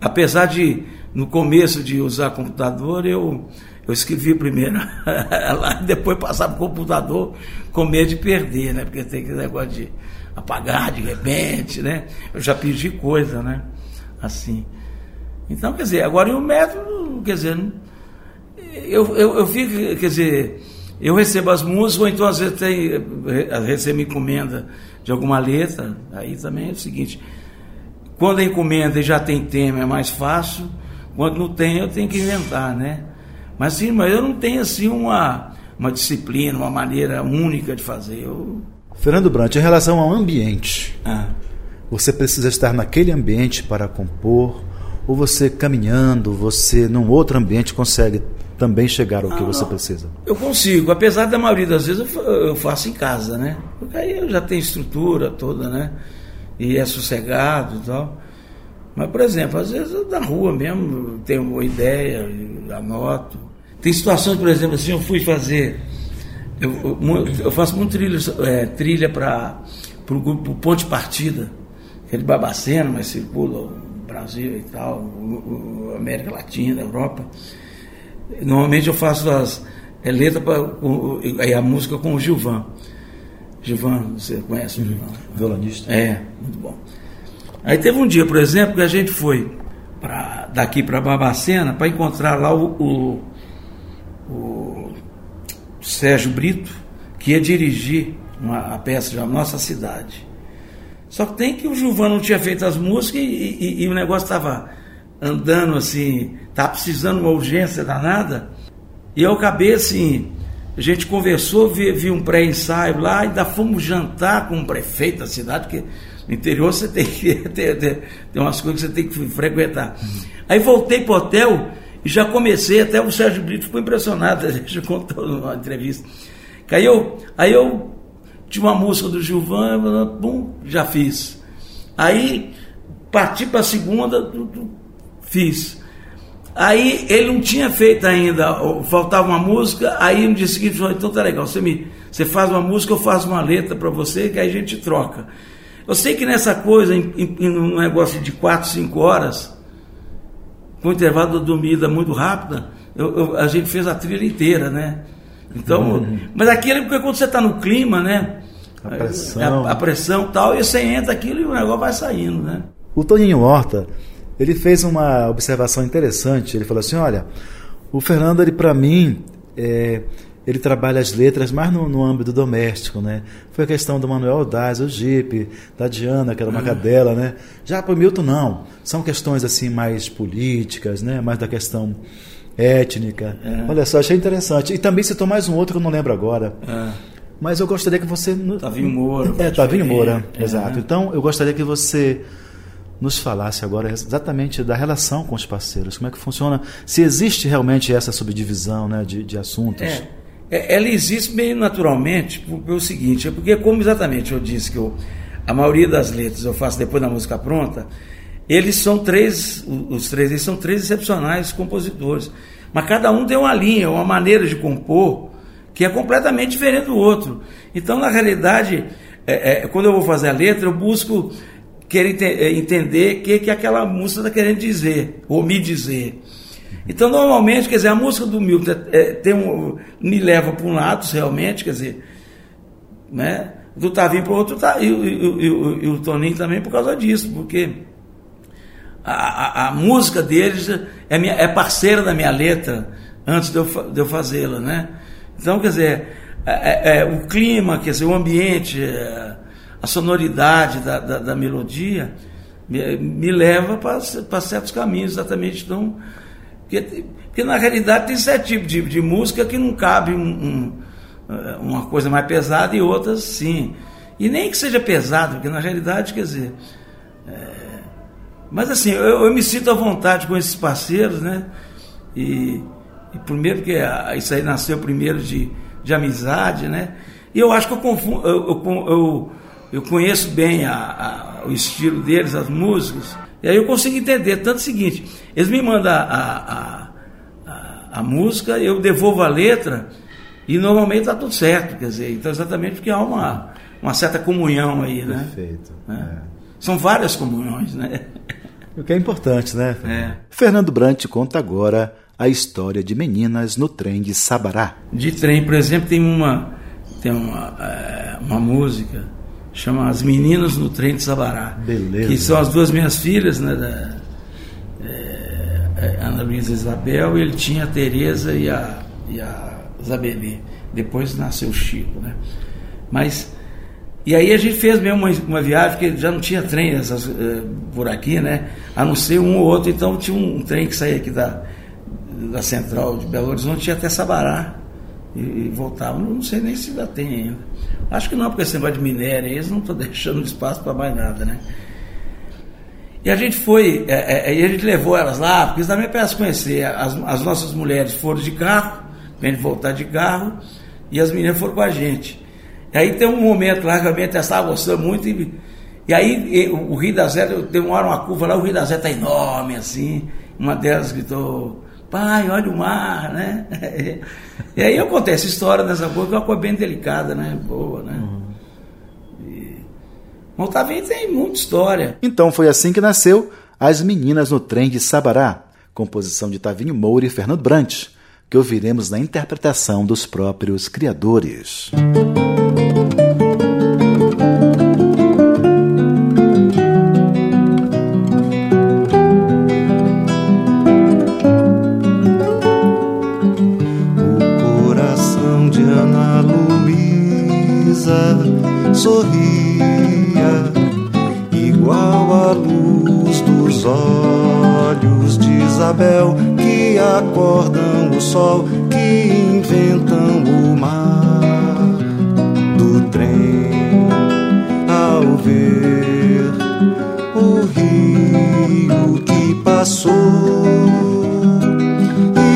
apesar de, no começo de usar computador, eu, eu escrevi primeiro (laughs) lá, depois passar para o computador com medo de perder, né? Porque tem aquele negócio de apagar de repente, né? Eu já pedi coisa, né? Assim. Então, quer dizer, agora o método, quer dizer, eu, eu, eu fico, quer dizer, eu recebo as músicas, ou então às vezes tem, recebo encomenda de alguma letra, aí também é o seguinte, quando a encomenda já tem tema é mais fácil, quando não tem eu tenho que inventar, né? Mas sim, mas eu não tenho assim uma, uma disciplina, uma maneira única de fazer. Eu... Fernando Brant, em relação ao ambiente, ah. você precisa estar naquele ambiente para compor, ou você caminhando, você num outro ambiente consegue também chegar ao que você não. precisa? Eu consigo, apesar da maioria das vezes eu faço em casa, né? Porque aí eu já tenho estrutura toda, né? E é sossegado e tal. Mas, por exemplo, às vezes eu, na rua mesmo tenho uma ideia, anoto. Tem situações, por exemplo, assim, eu fui fazer. Eu, eu, faço muito trilha, é, trilha para o grupo Ponte Partida, que é Babacena, mas circula Brasil e tal, o, o América Latina, Europa. Normalmente eu faço as é, letras para a música com o Gilvan. Gilvan, você conhece o uhum. Gilvan? Violonista. É, muito bom. Aí teve um dia, por exemplo, que a gente foi pra, daqui para Babacena para encontrar lá o, o, o, Sérgio Brito, que ia dirigir uma, a peça de Nossa Cidade. Só que tem que o Gilvan não tinha feito as músicas e, e, e o negócio estava andando assim, tá precisando uma urgência danada. E eu acabei assim, a gente conversou, vi, vi um pré-ensaio lá, ainda fomos jantar com o prefeito da cidade, porque no interior você tem que (laughs) ter, ter, ter umas coisas que você tem que frequentar. Uhum. Aí voltei para o hotel e já comecei, até o Sérgio Brito ficou impressionado, (laughs) a gente contou numa entrevista. Aí eu, aí eu tinha uma música do Gilvan, bum, já fiz. Aí parti para a segunda, fiz. Aí ele não tinha feito ainda, faltava uma música, aí no dia seguinte falou, então tá legal, você, me, você faz uma música, eu faço uma letra para você, que aí a gente troca. Eu sei que nessa coisa, em, em, um negócio de 4, 5 horas, com intervalo de dormida muito rápida, eu, eu, a gente fez a trilha inteira, né? Então, uhum. mas aquilo é porque quando você está no clima, né? A pressão. A, a pressão tal, e você entra aquilo e o negócio vai saindo, né? O Toninho Horta, ele fez uma observação interessante. Ele falou assim: olha, o Fernando, ele para mim, é, ele trabalha as letras mais no, no, âmbito doméstico, né? Foi a questão do Manuel Daz, o Jeep, da Diana, que era uma uhum. cadela, né? Já para o Milton, não. São questões assim mais políticas, né? Mais da questão étnica. É. Olha só, achei interessante. E também citou mais um outro que eu não lembro agora. É. Mas eu gostaria que você. Tavinho Moura. É, Tavinho Moura, é. exato. Então, eu gostaria que você nos falasse agora exatamente da relação com os parceiros, como é que funciona, se existe realmente essa subdivisão né, de, de assuntos. É, é ela existe meio naturalmente pelo seguinte, é porque como exatamente eu disse que eu, a maioria das letras eu faço depois da música pronta, eles são três, os três, eles são três excepcionais compositores, mas cada um tem uma linha, uma maneira de compor que é completamente diferente do outro. Então, na realidade, é, é, quando eu vou fazer a letra, eu busco querer eh, entender o que, que aquela música está querendo dizer, ou me dizer. Então, normalmente, quer dizer, a música do Milton é, tem um, me leva para um lado, realmente, quer dizer, né? do Tavinho para o outro, tá, e, e, e, e, o Toninho também por causa disso, porque a, a, música deles é, minha, é parceira da minha letra antes de eu, de eu fazê-la, né? Então, quer dizer, é, é, o clima, quer dizer, o ambiente, é, a sonoridade da, da, da melodia me, me leva para certos caminhos, exatamente. Então, porque, porque, na realidade tem certo tipo de, de música que não cabe um, um, eh, uma coisa mais pesada e outras sim. E nem que seja pesado, porque na realidade, quer dizer. É, mas assim, eu, eu, me sinto à vontade com esses parceiros, né? E, e primeiro porque isso aí nasceu primeiro de, de amizade, né? E eu acho que eu confundo. eu, eu, eu eu conheço bem a, a, o estilo deles, as músicas, e aí eu consigo entender. Tanto o seguinte, eles me mandam a, a, música, eu devolvo a letra, e normalmente está tudo certo, quer dizer, então exatamente porque há uma, uma certa comunhão aí, né? Perfeito. É. São várias comunhões, né? O que é importante, né? É. Fernando Brant conta agora a história de meninas no trem de Sabará. De trem, por exemplo, tem uma, tem uma, é, uma música chama As Meninas no Trem de Sabará. Beleza. Que são as duas minhas filhas, né? Da, é, Ana Luísa Isabel, e ele tinha a Tereza e a, e a Zabelê. Depois nasceu o Chico, né? Mas e aí a gente fez mesmo uma, uma viagem, que já não tinha trem essas, uh, por aqui, né? A não ser um ou outro, então tinha um, trem que saía aqui da, da central de Belo Horizonte, ia até Sabará e, e voltava. Não, não, sei nem se ainda tem ainda. Acho que não, porque esse negócio de minério, eles não estão (laughs) deixando espaço para mais nada, né? E a gente foi, é, é, e a gente levou elas lá, porque também para elas conhecer. As, as nossas mulheres foram de carro, gente voltar de carro, e as meninas foram com a gente. E aí tem um momento lá que a minha estava gostando muito, e, e aí e, o, Rio da Zé, tem uma hora uma curva lá, o Rio da Zé está enorme assim. Uma delas gritou, pai, olha o mar, né? (laughs) e aí acontece história dessa coisa, que é uma coisa bem delicada, né? Boa, né? Uhum. Montavinho tem muita história. Então foi assim que nasceu As Meninas no Trem de Sabará, composição de Tavinho Moura e Fernando Brant, que ouviremos na interpretação dos próprios criadores. O sorria igual a luz dos olhos de Isabel que acordam o sol, que inventam o mar do trem. Ao ver o rio que passou,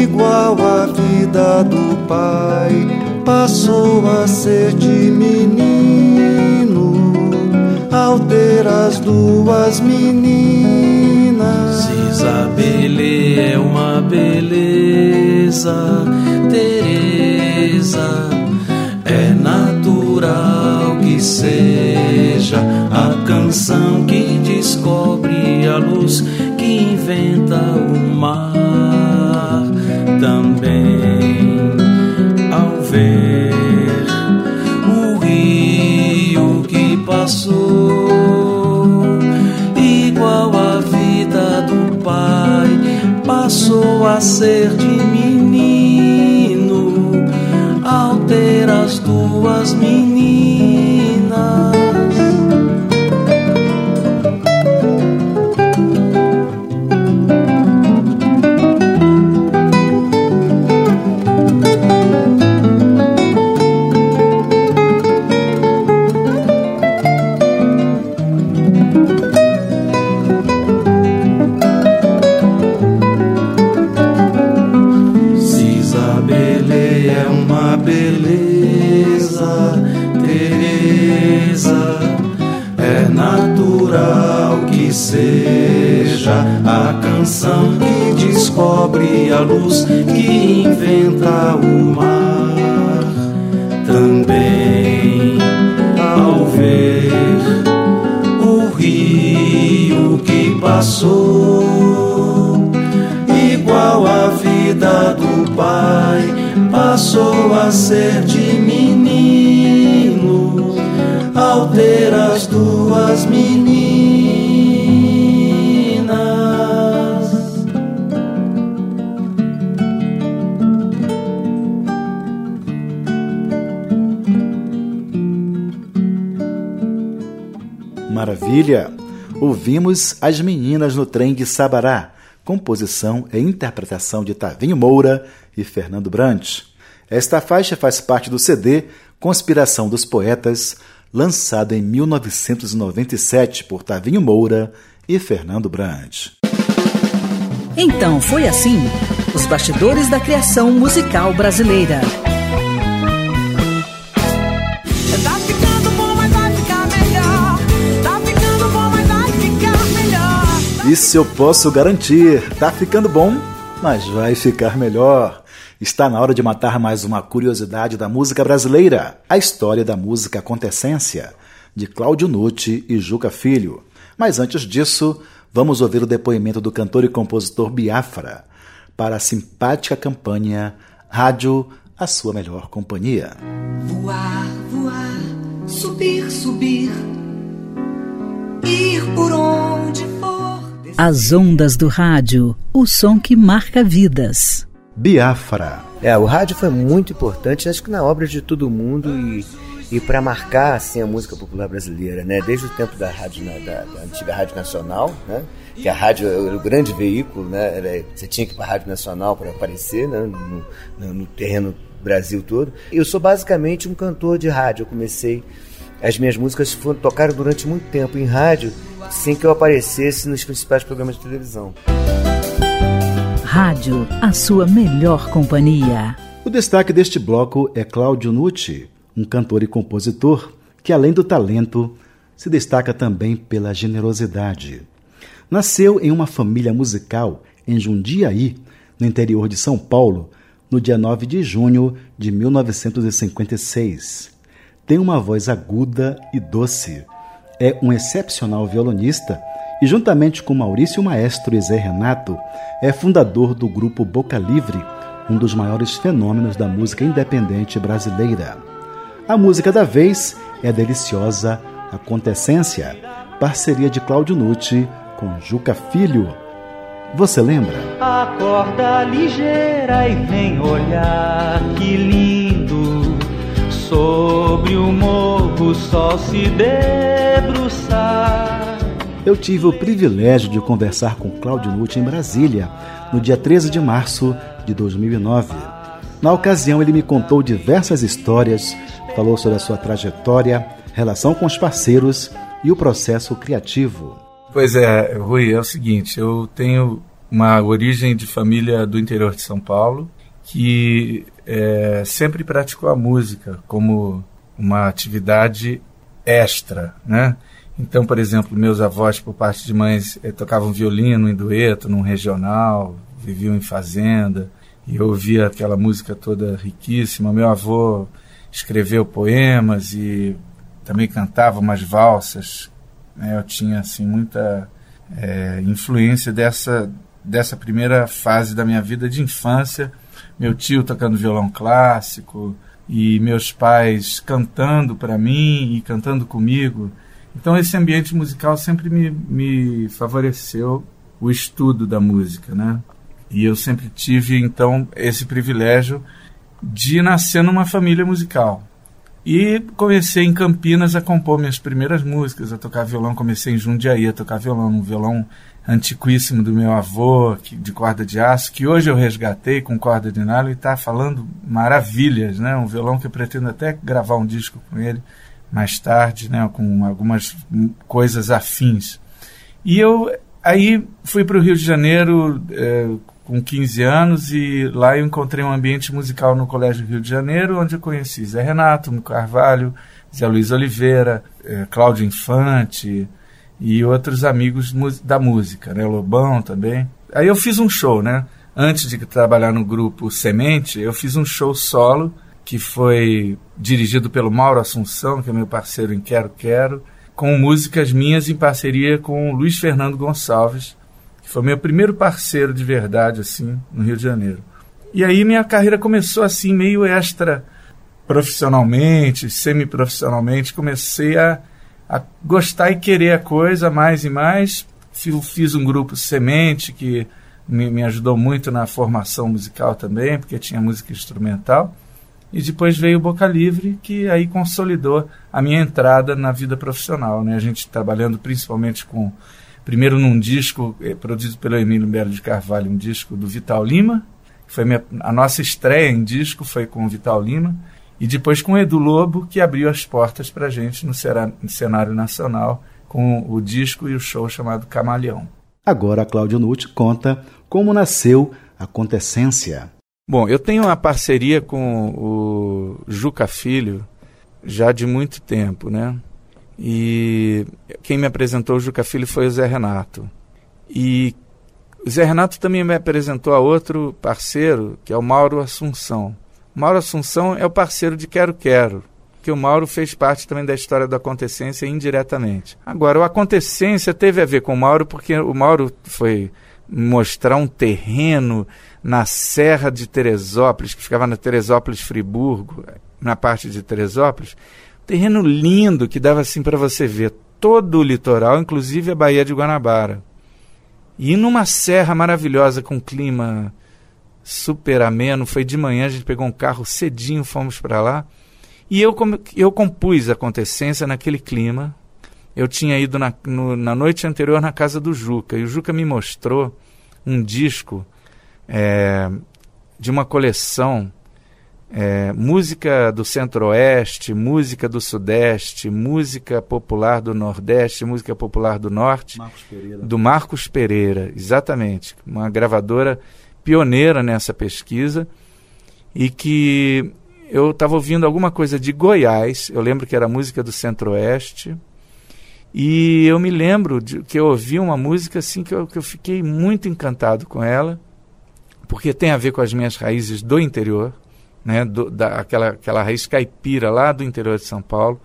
igual a vida do pai, passou a ser de menino ao ter as duas meninas. Isabelle é uma beleza, Teresa é natural que seja a canção que descobre a luz que inventa o mar também passou a ser de menino descobre a luz, que inventa o mar. Também ao ver o rio que passou, igual a vida do pai, passou a ser de menino, ao ter as duas meninas. Maravilha! Ouvimos As Meninas no Trem de Sabará, composição e interpretação de Tavinho Moura e Fernando Brant. Esta faixa faz parte do CD Conspiração dos Poetas, lançado em 1997 por Tavinho Moura e Fernando Brant. Então foi assim: os bastidores da criação musical brasileira. Isso eu posso garantir. Tá ficando bom, mas vai ficar melhor. Está na hora de matar mais uma curiosidade da música brasileira: a história da música Acontecência, de Cláudio Nucci e Juca Filho. Mas antes disso, vamos ouvir o depoimento do cantor e compositor Biafra para a simpática campanha Rádio, a sua melhor companhia. Voar, voar, subir, subir, ir por onde for. As ondas do rádio, o som que marca vidas. Biafra. É, o rádio foi muito importante, acho que na obra de todo mundo e, e para marcar assim a música popular brasileira, né? Desde o tempo da rádio da, da antiga rádio nacional, né? Que a rádio era o grande veículo, né? Era, você tinha que ir para a rádio nacional para aparecer, né? No, no, no terreno Brasil todo. Eu sou basicamente um cantor de rádio. Eu comecei as minhas músicas foram tocaram durante muito tempo em rádio, sem que eu aparecesse nos principais programas de televisão. Rádio, a sua melhor companhia. O destaque deste bloco é Cláudio Nucci, um cantor e compositor que, além do talento, se destaca também pela generosidade. Nasceu em uma família musical em Jundiaí, no interior de São Paulo, no dia 9 de junho de 1956. Tem uma voz aguda e doce. É um excepcional violonista e, juntamente com Maurício Maestro e Zé Renato, é fundador do grupo Boca Livre, um dos maiores fenômenos da música independente brasileira. A música da vez é deliciosa Acontecência, parceria de Cláudio Nucci com Juca Filho. Você lembra? Acorda ligeira e vem olhar que lindo. Sobre o morro o sol se debruçar. Eu tive o privilégio de conversar com Cláudio Nucci em Brasília, no dia 13 de março de 2009. Na ocasião, ele me contou diversas histórias, falou sobre a sua trajetória, relação com os parceiros e o processo criativo. Pois é, Rui, é o seguinte, eu tenho uma origem de família do interior de São Paulo que é, sempre praticou a música como uma atividade extra, né? Então, por exemplo, meus avós, por parte de mães, eh, tocavam violino em dueto, num regional, viviam em fazenda, e eu ouvia aquela música toda riquíssima. Meu avô escreveu poemas e também cantava umas valsas. Né? Eu tinha, assim, muita é, influência dessa, dessa primeira fase da minha vida de infância. Meu tio tocando violão clássico e meus pais cantando para mim e cantando comigo então esse ambiente musical sempre me, me favoreceu o estudo da música, né? E eu sempre tive então esse privilégio de nascer numa família musical. E comecei em Campinas a compor minhas primeiras músicas, a tocar violão. Comecei em Jundiaí a tocar violão, um violão antiquíssimo do meu avô, que, de corda de aço, que hoje eu resgatei com corda de nylon e está falando maravilhas, né? Um violão que eu pretendo até gravar um disco com ele mais tarde, né, com algumas coisas afins. E eu aí fui para o Rio de Janeiro é, com 15 anos e lá eu encontrei um ambiente musical no Colégio Rio de Janeiro, onde eu conheci Zé Renato, Carvalho, Zé Luiz Oliveira, é, Cláudio Infante e outros amigos da música, né, Lobão também. Aí eu fiz um show, né? Antes de trabalhar no grupo Semente, eu fiz um show solo que foi dirigido pelo Mauro Assunção, que é meu parceiro em Quero Quero, com músicas minhas em parceria com o Luiz Fernando Gonçalves, que foi meu primeiro parceiro de verdade assim no Rio de Janeiro. E aí minha carreira começou assim meio extra profissionalmente, semi-profissionalmente, comecei a, a gostar e querer a coisa mais e mais. Fiz um grupo Semente que me, me ajudou muito na formação musical também, porque tinha música instrumental. E depois veio o Boca Livre, que aí consolidou a minha entrada na vida profissional. Né? A gente trabalhando principalmente com, primeiro num disco eh, produzido pelo Emílio Belo de Carvalho, um disco do Vital Lima, que foi minha, a nossa estreia em disco foi com o Vital Lima, e depois com o Edu Lobo, que abriu as portas para a gente no, cenário nacional, com o disco e o show chamado Camaleão. Agora a Cláudio Nutt conta como nasceu a Acontecência. Bom, eu tenho uma parceria com o Juca Filho já de muito tempo, né? E quem me apresentou o Juca Filho foi o Zé Renato. E o Zé Renato também me apresentou a outro parceiro, que é o Mauro Assunção. Mauro Assunção é o parceiro de Quero Quero. que o Mauro fez parte também da história do Acontecência indiretamente. Agora, o Acontecência teve a ver com o Mauro porque o Mauro foi mostrar um terreno na Serra de Teresópolis, que ficava na Teresópolis Friburgo, na parte de Teresópolis, um terreno lindo que dava assim para você ver todo o litoral, inclusive a Baía de Guanabara. E numa serra maravilhosa com clima super ameno, foi de manhã, a gente pegou um carro cedinho, fomos para lá. E eu, eu compus a acontecência naquele clima. Eu tinha ido na, no, na noite anterior na casa do Juca, e o Juca me mostrou um disco é, de uma coleção é, música do Centro-Oeste, música do Sudeste, música popular do Nordeste, música popular do Norte, Marcos do Marcos Pereira, exatamente, uma gravadora pioneira nessa pesquisa e que eu estava ouvindo alguma coisa de Goiás, eu lembro que era música do Centro-Oeste, e eu me lembro de que eu ouvi uma música assim que eu, que eu fiquei muito encantado com ela, porque tem a ver com as minhas raízes do interior, né, do, da, aquela, aquela raiz caipira lá do interior de São Paulo.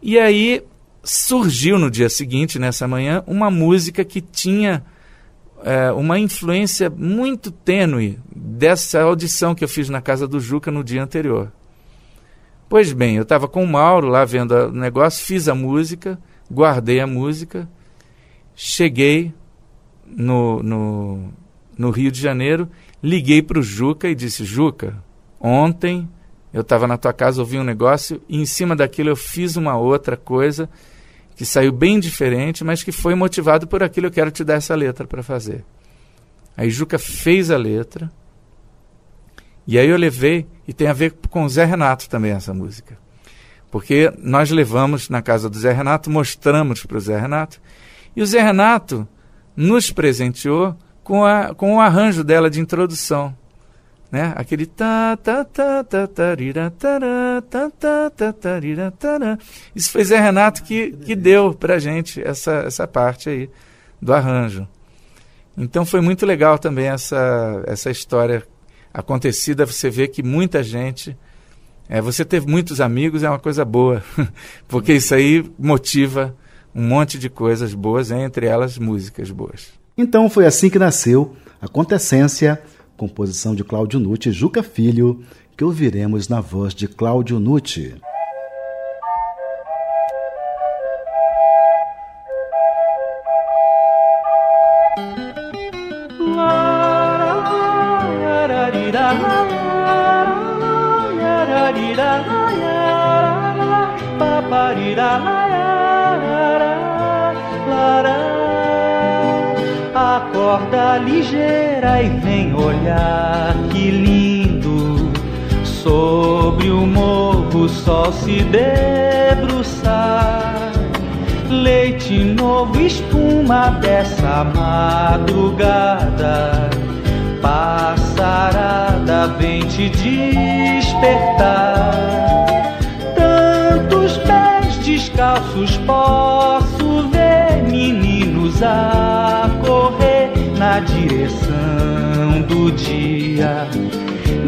E aí surgiu no dia seguinte, nessa manhã, uma música que tinha é, uma influência muito tênue dessa audição que eu fiz na casa do Juca no dia anterior. Pois bem, eu estava com o Mauro lá vendo o negócio, fiz a música, guardei a música, cheguei no, no, no Rio de Janeiro, liguei para o Juca e disse: Juca, ontem eu estava na tua casa, ouvi um negócio e em cima daquilo eu fiz uma outra coisa que saiu bem diferente, mas que foi motivado por aquilo. Eu quero te dar essa letra para fazer. Aí Juca fez a letra. E aí eu levei, e tem a ver com o Zé Renato também essa música. Porque nós levamos na casa do Zé Renato, mostramos para o Zé Renato, e o Zé Renato nos presenteou com, a, com o arranjo dela de introdução. Né? Aquele ta ta ta ta tarira tará, ta ta ta tarira tará. Isso foi Zé Renato que, que deu pra gente essa, essa parte aí do arranjo. Então foi muito legal também essa, essa história acontecida. Você vê que muita gente. É, você teve muitos amigos é uma coisa boa, (laughs) porque isso aí motiva um monte de coisas boas, entre elas músicas boas. Então foi assim que nasceu a Contessência, composição de Cláudio Nutti Juca Filho, que ouviremos na voz de Cláudio Nutti. Acorda ligeira e vem olhar que lindo. Sobre o morro o sol se debruçar. Leite novo espuma dessa madrugada. Passarada vem te despertar. Tantos pés descalços posso ver Meninos a correr na direção do dia.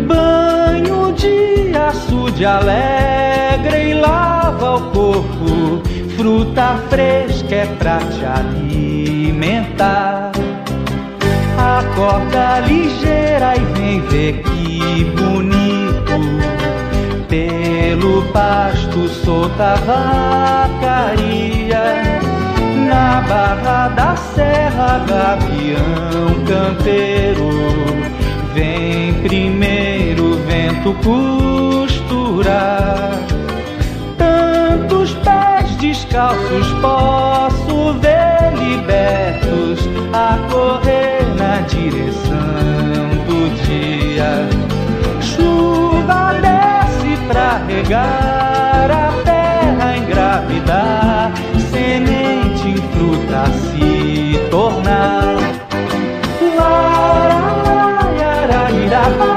Banho de açude alegre e lava o corpo. Fruta fresca é pra te alimentar. Acorda ligeira e vem ver que bonito. Pelo pasto solta vacaria Na barra da serra gavião campeiro Vem primeiro vento costurar Tantos pés descalços posso ver libertos a correr na direção do dia. Chuva desce pra regar a terra engravidar, semente em fruta se tornar. Love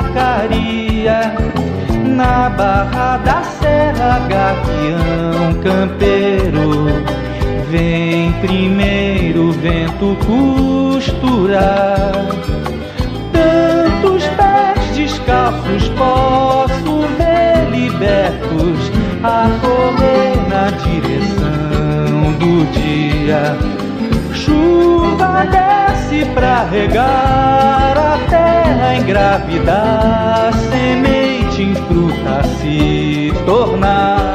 tabacaria. Na barra da serra, gavião campeiro. Vem primeiro vento costurar. Tantos pés descalços posso ver libertos a correr na direção do dia. Chuva desce pra regar a terra, engravidar, semente em fruta se tornar.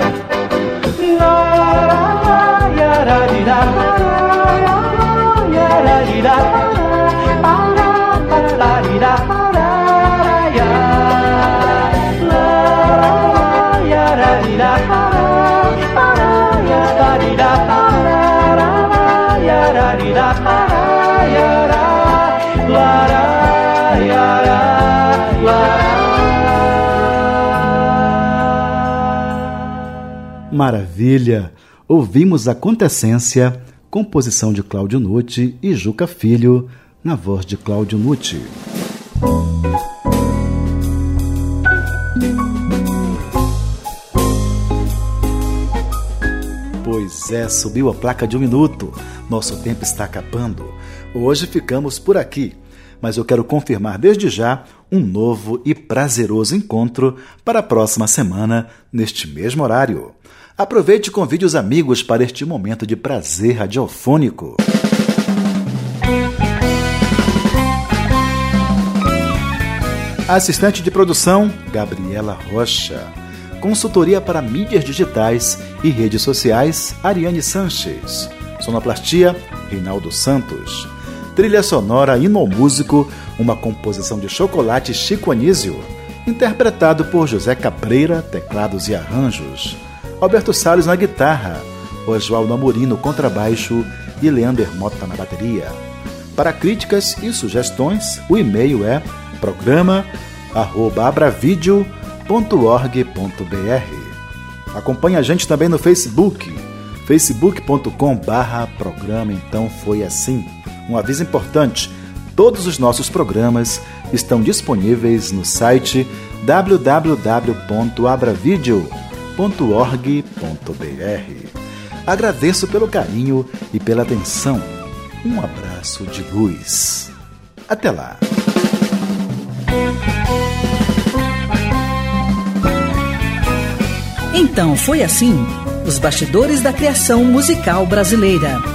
Maravilha! Ouvimos a Contessência, composição de Cláudio Nucci e Juca Filho, na voz de Cláudio Nucci. Pois é, subiu a placa de um minuto. Nosso tempo está acabando. Hoje ficamos por aqui, mas eu quero confirmar desde já um novo e prazeroso encontro para a próxima semana, neste mesmo horário. Aproveite e convide os amigos para este momento de prazer radiofônico. Assistente de produção, Gabriela Rocha. Consultoria para mídias digitais e redes sociais, Ariane Sanches. Sonoplastia, Reinaldo Santos. Trilha sonora Músico, uma composição de Chocolate Chico Anísio, interpretado por José Cabreira, teclados e arranjos. Alberto Salles na guitarra, Oswaldo Amorim no contrabaixo e Leander Mota na bateria. Para críticas e sugestões, o e-mail é programa@abravideo.org.br. Acompanhe a gente também no Facebook, facebook.com/barra programa Então Foi Assim. Um aviso importante: todos os nossos programas estão disponíveis no site www.abravideo.org www.radiocultura.org.br. Agradeço pelo carinho e pela atenção. Um abraço de luz. Até lá. Então foi assim: os bastidores da criação musical brasileira.